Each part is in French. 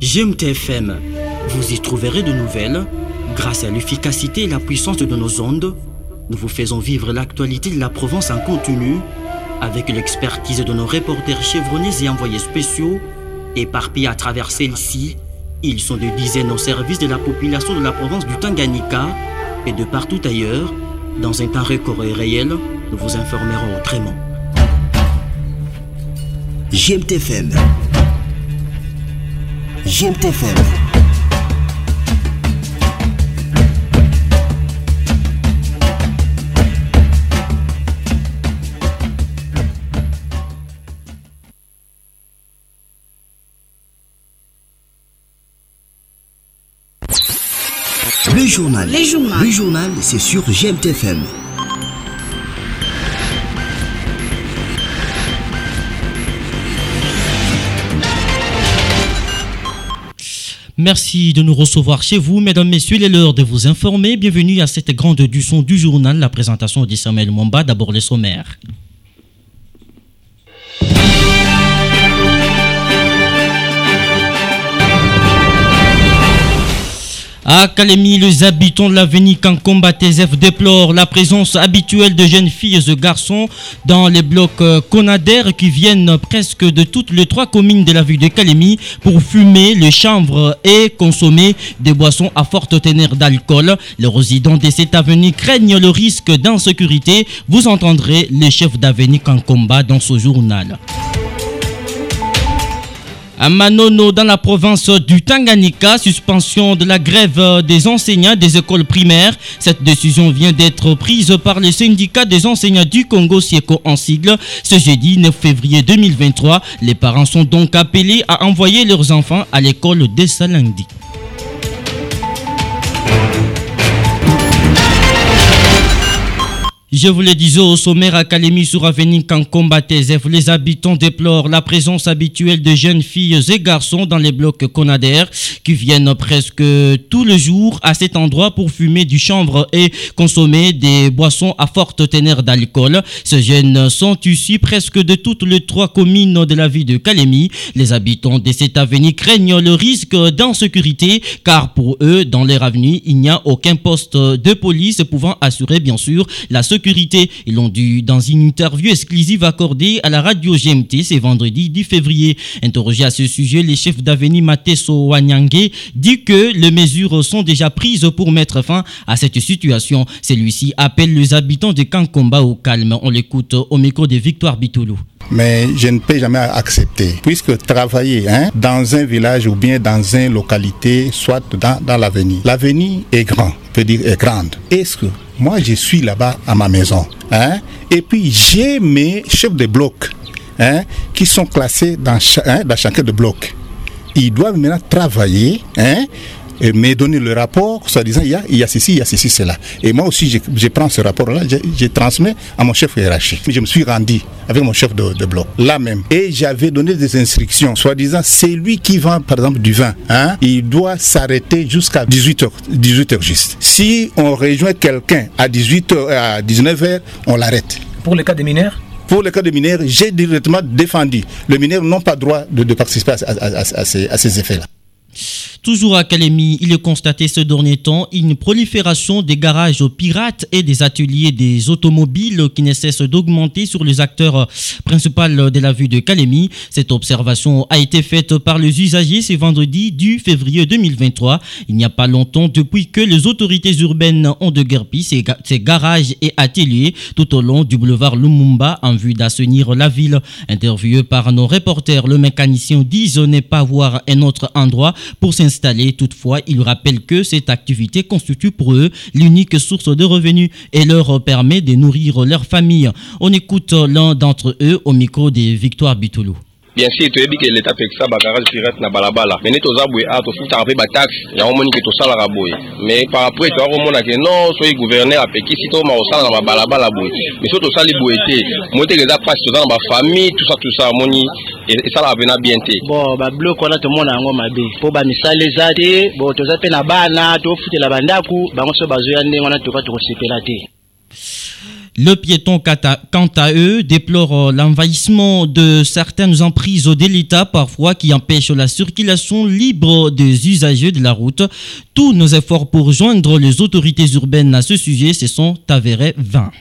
GMTFM, vous y trouverez de nouvelles grâce à l'efficacité et la puissance de nos ondes. Nous vous faisons vivre l'actualité de la Provence en continu avec l'expertise de nos reporters chevronnés et envoyés spéciaux éparpillés à travers celle-ci. Ils sont de dizaines au service de la population de la province du Tanganyika et de partout ailleurs. Dans un temps record et réel, nous vous informerons autrement. GMTFM. GMTFM. Le journal. Les journaux. Le journal, c'est sur GMTFM. Merci de nous recevoir chez vous, mesdames, messieurs. Il est l'heure de vous informer. Bienvenue à cette grande son du journal, la présentation d'Ismaël Momba. D'abord les sommaires. À Kalemi, les habitants de l'avenue Kankomba TZF déplorent la présence habituelle de jeunes filles et garçons dans les blocs euh, conadaires qui viennent presque de toutes les trois communes de la ville de Kalemi pour fumer le chanvre et consommer des boissons à forte teneur d'alcool. Les résidents de cette avenue craignent le risque d'insécurité. Vous entendrez le chef d'avenue Kankomba dans ce journal. À Manono, dans la province du Tanganyika, suspension de la grève des enseignants des écoles primaires. Cette décision vient d'être prise par le syndicat des enseignants du Congo, SIECO en sigle. Ce jeudi 9 février 2023, les parents sont donc appelés à envoyer leurs enfants à l'école dès ce. Je vous le disais au sommaire Académie sur Avenue Kankomba TZF, les habitants déplorent la présence habituelle de jeunes filles et garçons dans les blocs conadaires qui viennent presque tous les jours à cet endroit pour fumer du chanvre et consommer des boissons à forte teneur d'alcool. Ces jeunes sont issus presque de toutes les trois communes de la ville de Kalemi. Les habitants de cette avenue craignent le risque d'insécurité car pour eux, dans leur avenue, il n'y a aucun poste de police pouvant assurer bien sûr la sécurité Ils l'ont dit dans une interview exclusive accordée à la radio GMT ce vendredi 10 février. Interrogé à ce sujet, le chef d'avenue Mateso Wanyangé dit que les mesures sont déjà prises pour mettre fin à cette situation. Celui-ci appelle les habitants de Kankomba au calme. On l'écoute au micro de Victoire Bitoulou mais je ne peux jamais accepter. Puisque travailler hein, dans un village ou bien dans une localité, soit dans, dans l'avenir, l'avenir est grand, dire est grande. Est-ce que moi je suis là-bas à ma maison hein, et puis j'ai mes chefs de bloc hein, qui sont classés dans, hein, dans chacun de bloc. Ils doivent maintenant travailler hein, et me donner le rapport, soit disant il y a, il y a ceci, il y a ceci, cela. Et moi aussi, je, je prends ce rapport-là, je, je, transmets à mon chef hiérarchique. Je me suis rendu avec mon chef de, de bloc, là même. Et j'avais donné des instructions, soit disant, c'est lui qui vend, par exemple, du vin. Hein, il doit s'arrêter jusqu'à 18h, 18h juste. Si on rejoint quelqu'un à 18h, à 19h, on l'arrête. Pour le cas des mineurs? Pour le cas des mineurs, j'ai directement défendu. Les mineurs n'ont pas droit de, de participer à, à, à, à ces, ces effets-là. Toujours à Kalemi, il est constaté ce dernier temps une prolifération des garages pirates et des ateliers des automobiles qui ne cessent d'augmenter sur les acteurs principaux de la vue de Kalemi. Cette observation a été faite par les usagers ce vendredi du février 2023. Il n'y a pas longtemps depuis que les autorités urbaines ont déguerpi ces, ces garages et ateliers tout au long du boulevard Lumumba en vue d'assainir la ville. Interviewé par nos reporters, le mécanicien dit ne pas voir un autre endroit pour s'installer. Toutefois, il rappelle que cette activité constitue pour eux l'unique source de revenus et leur permet de nourrir leur famille. On écoute l'un d'entre eux au micro de Victoire Bitoulou. Bien sûr toyebi ke leta apekisa bagarage pirate na balabala. Me nde toza boye a tofutaka mpe bataxe yango moni ke tosalaka boye mais par après toya komona ke non soki guverner apekisi tokoma kosala na babalabala boye mais soki tosali boye te moi teke eza mpasi toza na bafamille tusa tusa moni esalaka mpena bien te bon babiloko wana tomona yango mabe mpo bamisala eza te bon toza mpe na bana tofutela bandaku bango so bazoya ndenge wana toka tokosepela te Le piéton, quant à eux, déplore l'envahissement de certaines emprises de l'État, parfois qui empêchent la circulation libre des usagers de la route. Tous nos efforts pour joindre les autorités urbaines à ce sujet se sont avérés vains.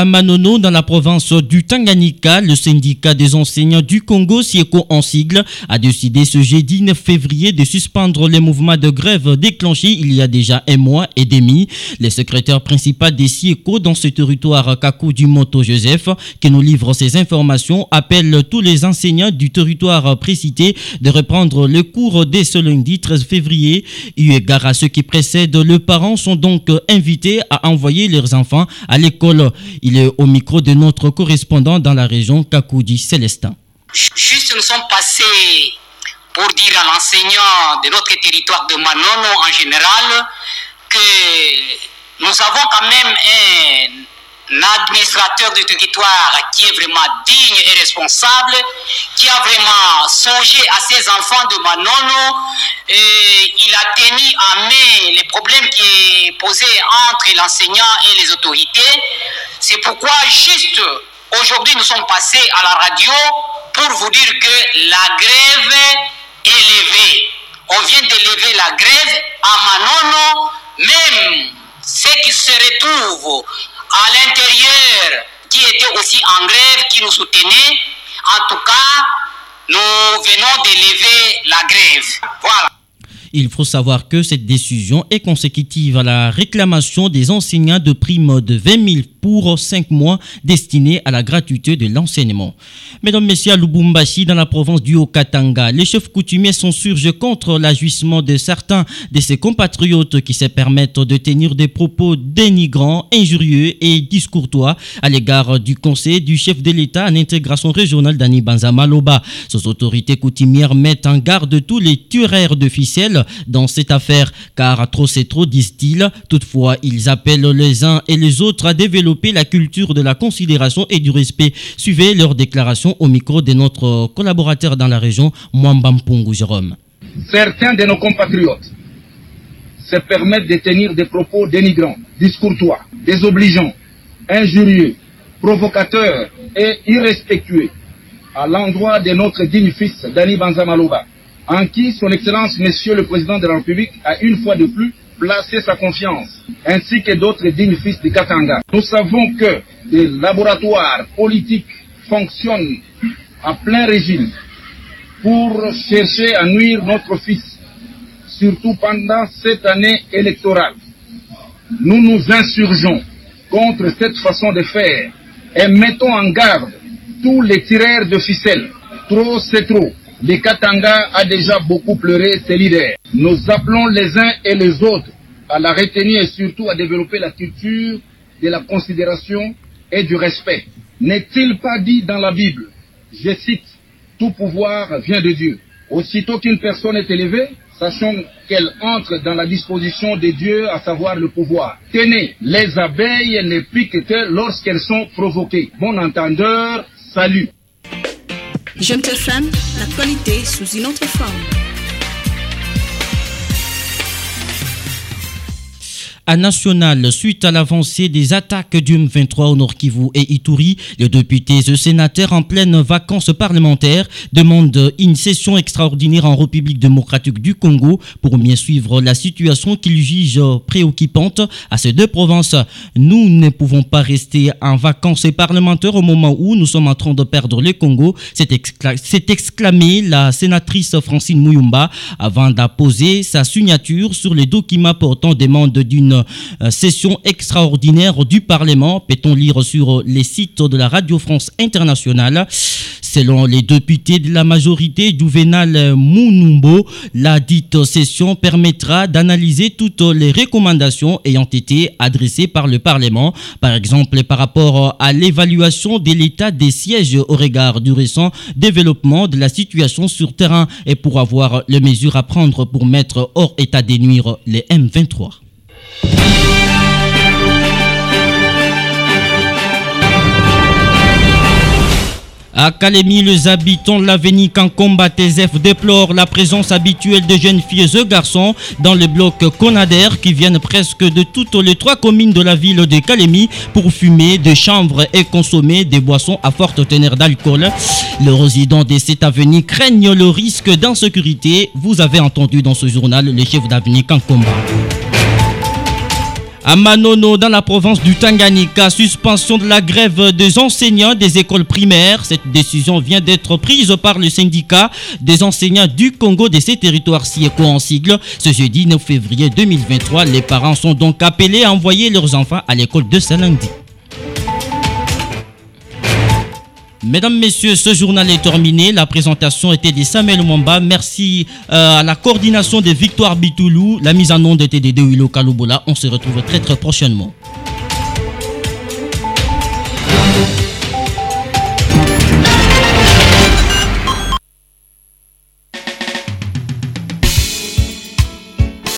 À Manono, dans la province du Tanganyika, le syndicat des enseignants du Congo, SIECO en sigle, a décidé ce jeudi 9 février de suspendre les mouvements de grève déclenchés il y a déjà un mois et demi. Le secrétaire principal des SIECO dans ce territoire, Kakou Dumoto Joseph, qui nous livre ces informations, appelle tous les enseignants du territoire précité de reprendre le cours dès ce lundi 13 février. Eu égard à ce qui précède, les parents sont donc invités à envoyer leurs enfants à l'école. Il est au micro de notre correspondant dans la région Kakoudi Célestin. Juste nous sommes passés pour dire à l'enseignant de notre territoire de Manono en général que nous avons quand même un l'administrateur du territoire qui est vraiment digne et responsable, qui a vraiment songé à ses enfants de Manono, tenu à main les problèmes qui est posé entre l'enseignant et les autorités. C'est pourquoi juste aujourd'hui nous sommes passés à la radio pour vous dire que la grève est levée. On vient de lever la grève à Manono, même ceux qui se retrouvent à l'intérieur qui était aussi en grève, qui nous soutenait. En tout cas, nous venons d'élever la grève. Voilà. Il faut savoir que cette décision est consécutive à la réclamation des enseignants de prime de 20 000 pour 5 mois destinés à la gratuité de l'enseignement. Mesdames, Messieurs, à Lubumbashi, dans la province du Haut-Katanga, les chefs coutumiers sont surgés contre l'agissement de certains de ses compatriotes qui se permettent de tenir des propos dénigrants, injurieux et discourtois à l'égard du conseil du chef de l'État en intégration régionale d'Ani Banzama Loba. Ces autorités coutumières mettent en garde tous les tueurs de ficelles dans cette affaire, car trop c'est trop, disent-ils. Toutefois, ils appellent les uns et les autres à développer la culture de la considération et du respect. Suivez leur déclaration au micro de notre collaborateur dans la région, Mwambampungu Jérôme. Certains de nos compatriotes se permettent de tenir des propos dénigrants, discourtois, désobligeants, injurieux, provocateurs et irrespectueux à l'endroit de notre digne fils Dani Banzamaloba, en qui son Excellence Monsieur le Président de la République a une fois de plus placer sa confiance, ainsi que d'autres dignes fils de Katanga. Nous savons que les laboratoires politiques fonctionnent à plein régime pour chercher à nuire notre fils, surtout pendant cette année électorale. Nous nous insurgeons contre cette façon de faire et mettons en garde tous les tireurs de ficelles. Trop, c'est trop. Le Katanga a déjà beaucoup pleuré ses leaders. Nous appelons les uns et les autres à la retenir et surtout à développer la culture de la considération et du respect. N'est-il pas dit dans la Bible, je cite, tout pouvoir vient de Dieu. Aussitôt qu'une personne est élevée, sachons qu'elle entre dans la disposition de Dieu, à savoir le pouvoir. Tenez, les abeilles ne piquent que lorsqu'elles sont provoquées. Bon entendeur, salut. Jeune femme, l'actualité sous une autre forme. À National suite à l'avancée des attaques du M23 au Nord Kivu et Ituri. Les députés et sénateurs en pleine vacances parlementaires demandent une session extraordinaire en République démocratique du Congo pour mieux suivre la situation qu'ils jugent préoccupante à ces deux provinces. Nous ne pouvons pas rester en vacances parlementaires au moment où nous sommes en train de perdre le Congo, s'est exclamé la sénatrice Francine Mouyumba avant d'apposer sa signature sur les documents portant demande d'une euh, session extraordinaire du Parlement. Peut-on lire sur les sites de la Radio France Internationale? Selon les députés de la majorité, Juvenal Mounumbo, la dite session permettra d'analyser toutes les recommandations ayant été adressées par le Parlement, par exemple par rapport à l'évaluation de l'état des sièges au regard du récent développement de la situation sur terrain et pour avoir les mesures à prendre pour mettre hors état des nuire les M23. À Kalemi, les habitants de l'avenue Kankomba TZF déplorent la présence habituelle de jeunes filles et garçons dans le bloc Conader qui viennent presque de toutes les trois communes de la ville de Kalemi pour fumer de chanvre et consommer des boissons à forte teneur d'alcool. Les résidents de cette avenue craignent le risque d'insécurité. Vous avez entendu dans ce journal le chef d'avenue Kankomba. À Manono, dans la province du Tanganyika, suspension de la grève des enseignants des écoles primaires. Cette décision vient d'être prise par le syndicat des enseignants du Congo de ces territoires SIECO en sigle. Ce jeudi 9 février 2023, les parents sont donc appelés à envoyer leurs enfants à l'école de Salandi. Mesdames, Messieurs, ce journal est terminé. La présentation était de Samuel Mwamba. Merci euh, à la coordination de Victoire Bitoulou. La mise en onde était de Dewilo Kaloubola. On se retrouve très très prochainement.